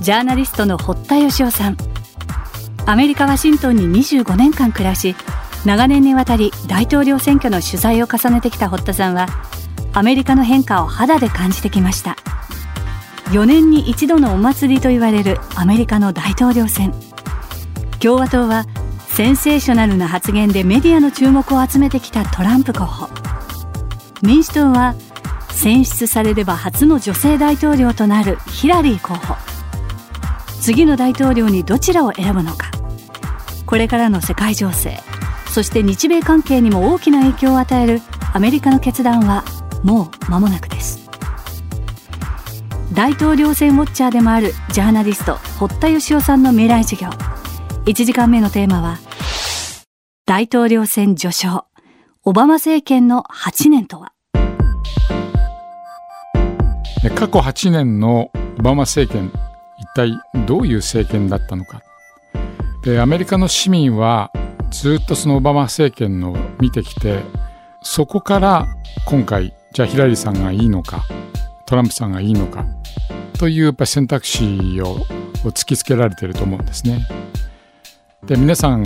ジャーナリストの堀田義夫さん。アメリカ・ワシントンに25年間暮らし、長年にわたり大統領選挙の取材を重ねてきた堀田さんは、アメリカの変化を肌で感じてきました。4年に一度のお祭りと言われるアメリカの大統領選。共和党はセンセーショナルな発言でメディアの注目を集めてきたトランプ候補民主党は選出されれば初の女性大統領となるヒラリー候補次の大統領にどちらを選ぶのか。これからの世界情勢そして日米関係にも大きな影響を与えるアメリカの決断はもう間もなくです。大統領選ウォッチャーでもあるジャーナリスト堀田義夫さんの未来授業。1時間目のテーマは大統領選序章。オバマ政権の8年とは。過去8年のオバマ政権体どういう政権だったのかでアメリカの市民はずっとそのオバマ政権の見てきてそこから今回じゃあヒラリーさんがいいのかトランプさんがいいのかというやっぱ選択肢を突きつけられてると思うんですね。で皆さん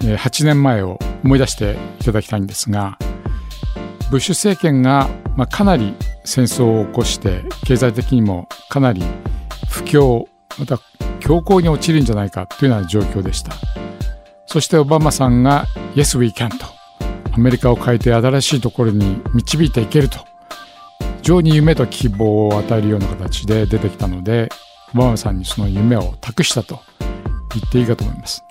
8年前を思い出していただきたいんですがブッシュ政権が、まあ、かなり戦争を起こして経済的にもかなり不況また強行に陥るんじゃないかというような状況でした。そしてオバマさんが「Yes we can」と。アメリカを変えて新しいところに導いていけると。非常に夢と希望を与えるような形で出てきたのでオバマさんにその夢を託したと言っていいかと思います。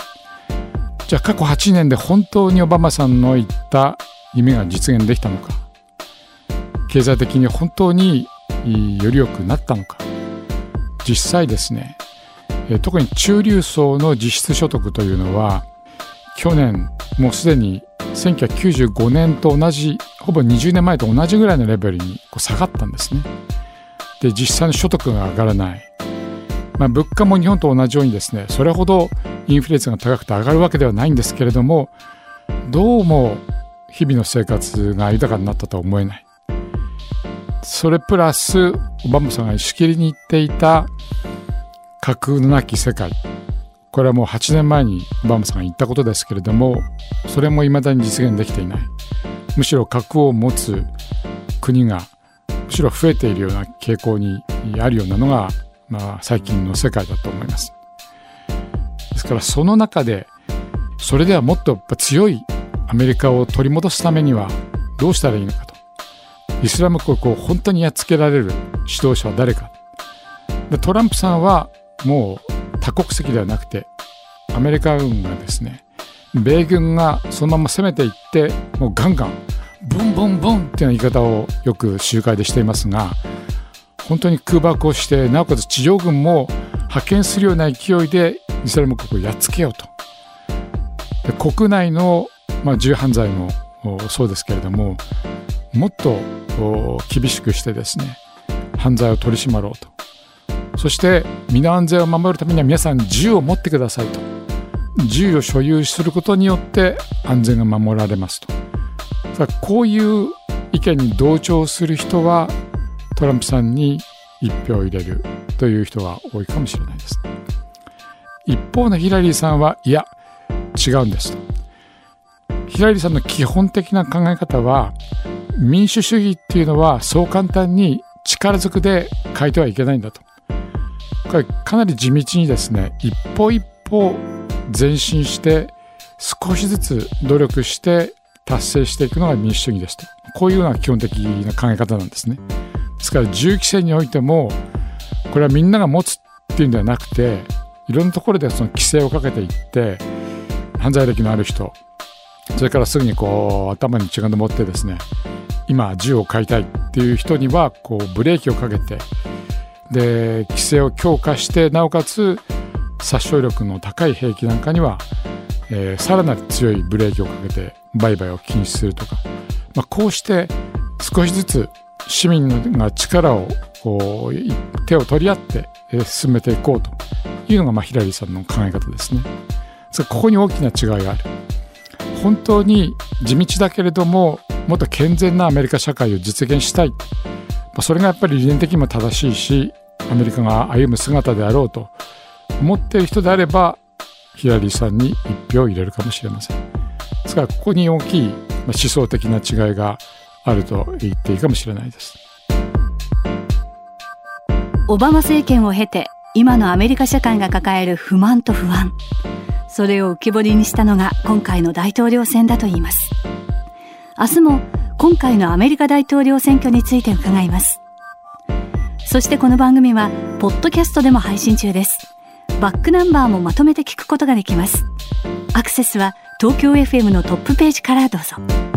じゃあ過去8年で本当にオバマさんの言った夢が実現できたのか。経済的に本当により良くなったのか。実際ですね特に中流層の実質所得というのは去年もうすでに1995年と同じほぼ20年前と同じぐらいのレベルにこう下がったんですね。で実際の所得が上がらないまあ、物価も日本と同じようにですねそれほどインフレ率が高くて上がるわけではないんですけれどもどうも日々の生活が豊かになったとは思えないそれプラスオバマさんがしきりに言っていた架空のなき世界これはもう8年前にオバマさんが言ったことですけれどもそれも未だに実現できていないむしろ核を持つ国がむしろ増えているような傾向にあるようなのがまあ、最近の世界だと思います。ですからその中でそれではもっと強いアメリカを取り戻すためにはどうしたらいいのか。イスラム国を本当にやっつけられる指導者は誰か。でトランプさんはもう多国籍ではなくてアメリカ軍がですね米軍がそのまま攻めていってもうガンガンボンボンボンっていうような言い方をよく集会でしていますが本当に空爆をしてなおかつ地上軍も派遣するような勢いでイスラム国をやっつけようとで国内の、まあ、銃犯罪もそうですけれどももっと厳しくしてですね犯罪を取り締まろうとそして身の安全を守るためには皆さん銃を持ってくださいと銃を所有することによって安全が守られますとこういう意見に同調する人はトランプさんに一票を入れるという人が多いかもしれないです。一方のヒラリーさんはいや違うんですと。ヒラリーさんの基本的な考え方は民主主義っていうのはそう簡単に力ずくで変えてはいけないんだと。これかなり地道にですね一歩一歩前進して少しずつ努力して達成していくのが民主主義ですと。こういうような基本的な考え方なんですね。ですから銃規制においてもこれはみんなが持つっていうんではなくていろんなところでその規制をかけていって犯罪歴のある人それからすぐにこう頭に血が上ってですね今銃を買いたいっていう人にはこうブレーキをかけてで規制を強化してなおかつ殺傷力の高い兵器なんかには、えー、さらなる強いブレーキをかけて売買を禁止するとか、まあ、こうして少しずつ市民が力をこう手を取り合って進めていこうというのがまあヒラリーさんの考え方ですね。ここに大きな違いがある。本当に地道だけれどももっと健全なアメリカ社会を実現したい。それがやっぱり理念的にも正しいしアメリカが歩む姿であろうと思っている人であればヒラリーさんに一票を入れるかもしれません。ですからここに大きい思想的な違いがあると言っていいかもしれないです。オバマ政権を経て今のアメリカ社会が抱える不満と不安それを浮き彫りにしたのが今回の大統領選だといいます。明日も今回のアメリカ大統領選挙について伺います。そしてこの番組はポッドキャストでも配信中です。バックナンバーもまとめて聞くことができます。アクセスは東京 FM のトップページからどうぞ。